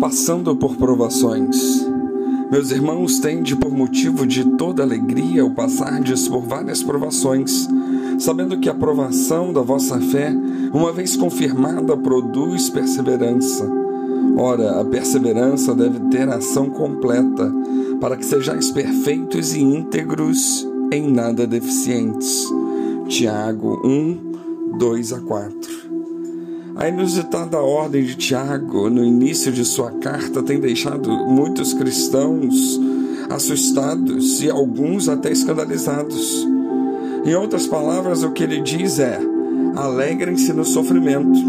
passando por provações. Meus irmãos, tende por motivo de toda alegria o passardes por várias provações, sabendo que a provação da vossa fé, uma vez confirmada, produz perseverança. Ora, a perseverança deve ter ação completa, para que sejais perfeitos e íntegros, em nada deficientes. Tiago 1, 2 a 4. A inusitada ordem de Tiago, no início de sua carta, tem deixado muitos cristãos assustados e alguns até escandalizados. Em outras palavras, o que ele diz é: alegrem-se no sofrimento.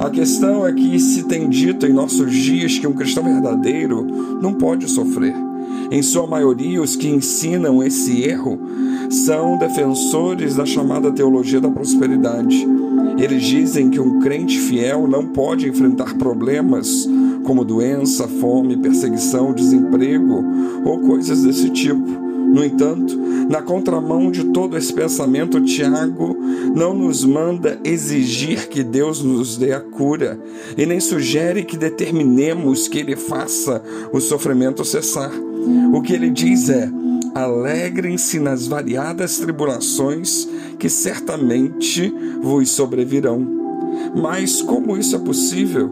A questão é que se tem dito em nossos dias que um cristão verdadeiro não pode sofrer. Em sua maioria, os que ensinam esse erro são defensores da chamada teologia da prosperidade. Eles dizem que um crente fiel não pode enfrentar problemas como doença, fome, perseguição, desemprego ou coisas desse tipo. No entanto, na contramão de todo esse pensamento, Tiago não nos manda exigir que Deus nos dê a cura e nem sugere que determinemos que Ele faça o sofrimento cessar. O que ele diz é: alegrem-se nas variadas tribulações que certamente vos sobrevirão. Mas como isso é possível?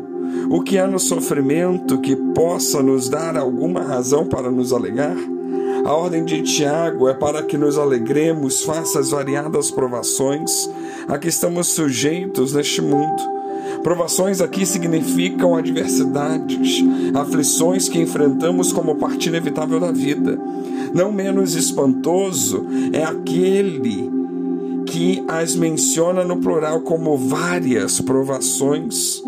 O que há no sofrimento que possa nos dar alguma razão para nos alegrar? A ordem de Tiago é para que nos alegremos face às variadas provações a que estamos sujeitos neste mundo Provações aqui significam adversidades, aflições que enfrentamos como parte inevitável da vida. Não menos espantoso é aquele que as menciona no plural como várias provações,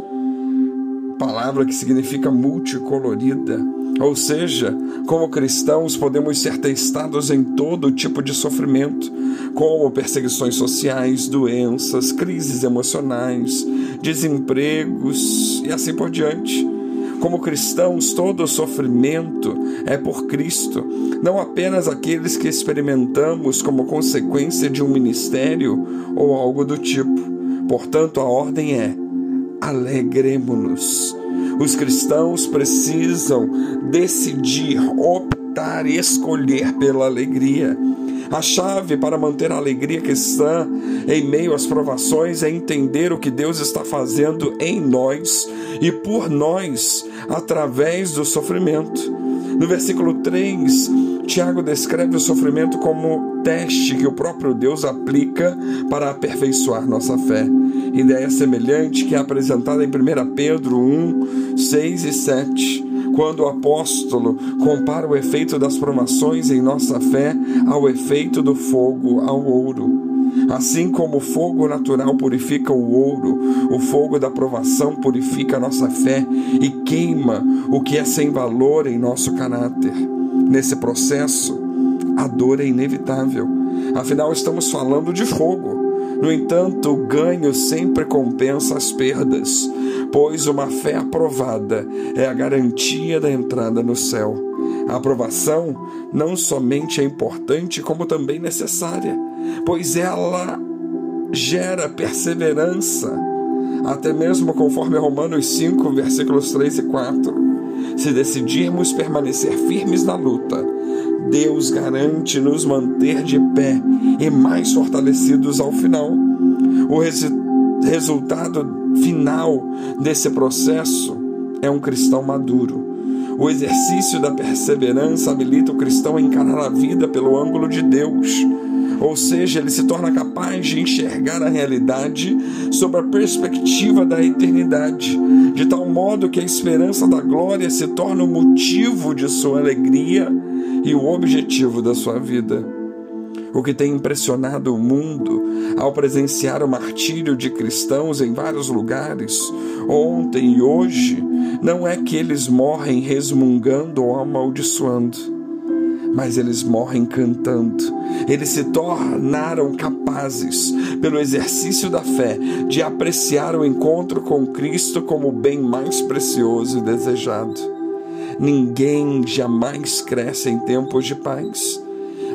palavra que significa multicolorida. Ou seja, como cristãos podemos ser testados em todo tipo de sofrimento, como perseguições sociais, doenças, crises emocionais, desempregos e assim por diante. Como cristãos, todo sofrimento é por Cristo, não apenas aqueles que experimentamos como consequência de um ministério ou algo do tipo. Portanto, a ordem é: alegremos-nos. Os cristãos precisam decidir, optar escolher pela alegria. A chave para manter a alegria cristã em meio às provações é entender o que Deus está fazendo em nós e por nós através do sofrimento. No versículo 3, Tiago descreve o sofrimento como teste que o próprio Deus aplica para aperfeiçoar nossa fé. Ideia semelhante que é apresentada em 1 Pedro 1, 6 e 7 quando o apóstolo compara o efeito das provações em nossa fé ao efeito do fogo ao ouro. Assim como o fogo natural purifica o ouro, o fogo da provação purifica a nossa fé e queima o que é sem valor em nosso caráter. Nesse processo, a dor é inevitável. Afinal, estamos falando de fogo. No entanto, o ganho sempre compensa as perdas pois uma fé aprovada é a garantia da entrada no céu. A aprovação não somente é importante, como também necessária, pois ela gera perseverança, até mesmo conforme Romanos 5, versículos 3 e 4. Se decidirmos permanecer firmes na luta, Deus garante nos manter de pé e mais fortalecidos ao final. O resultado final desse processo é um cristão maduro. O exercício da perseverança habilita o cristão a encarar a vida pelo ângulo de Deus. Ou seja, ele se torna capaz de enxergar a realidade sob a perspectiva da eternidade, de tal modo que a esperança da glória se torna o motivo de sua alegria e o objetivo da sua vida. O que tem impressionado o mundo ao presenciar o martírio de cristãos em vários lugares, ontem e hoje, não é que eles morrem resmungando ou amaldiçoando, mas eles morrem cantando. Eles se tornaram capazes, pelo exercício da fé, de apreciar o encontro com Cristo como o bem mais precioso e desejado. Ninguém jamais cresce em tempos de paz.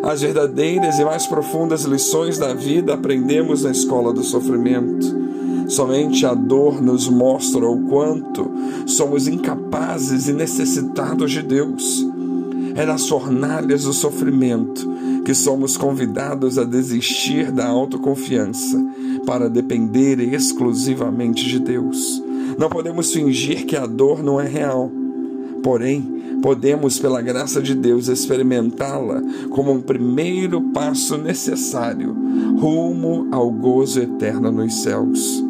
As verdadeiras e mais profundas lições da vida aprendemos na escola do sofrimento. Somente a dor nos mostra o quanto somos incapazes e necessitados de Deus. É nas fornalhas do sofrimento que somos convidados a desistir da autoconfiança para depender exclusivamente de Deus. Não podemos fingir que a dor não é real. Porém, podemos, pela graça de Deus, experimentá-la como um primeiro passo necessário rumo ao gozo eterno nos céus.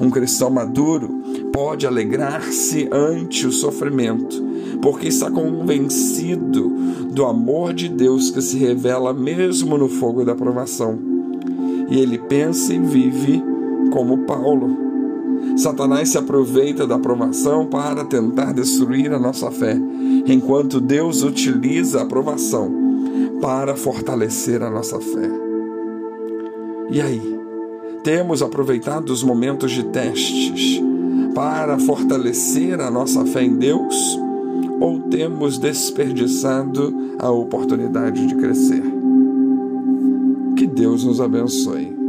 Um cristão maduro pode alegrar-se ante o sofrimento, porque está convencido do amor de Deus que se revela mesmo no fogo da provação. E ele pensa e vive como Paulo. Satanás se aproveita da aprovação para tentar destruir a nossa fé, enquanto Deus utiliza a aprovação para fortalecer a nossa fé. E aí? Temos aproveitado os momentos de testes para fortalecer a nossa fé em Deus ou temos desperdiçado a oportunidade de crescer? Que Deus nos abençoe.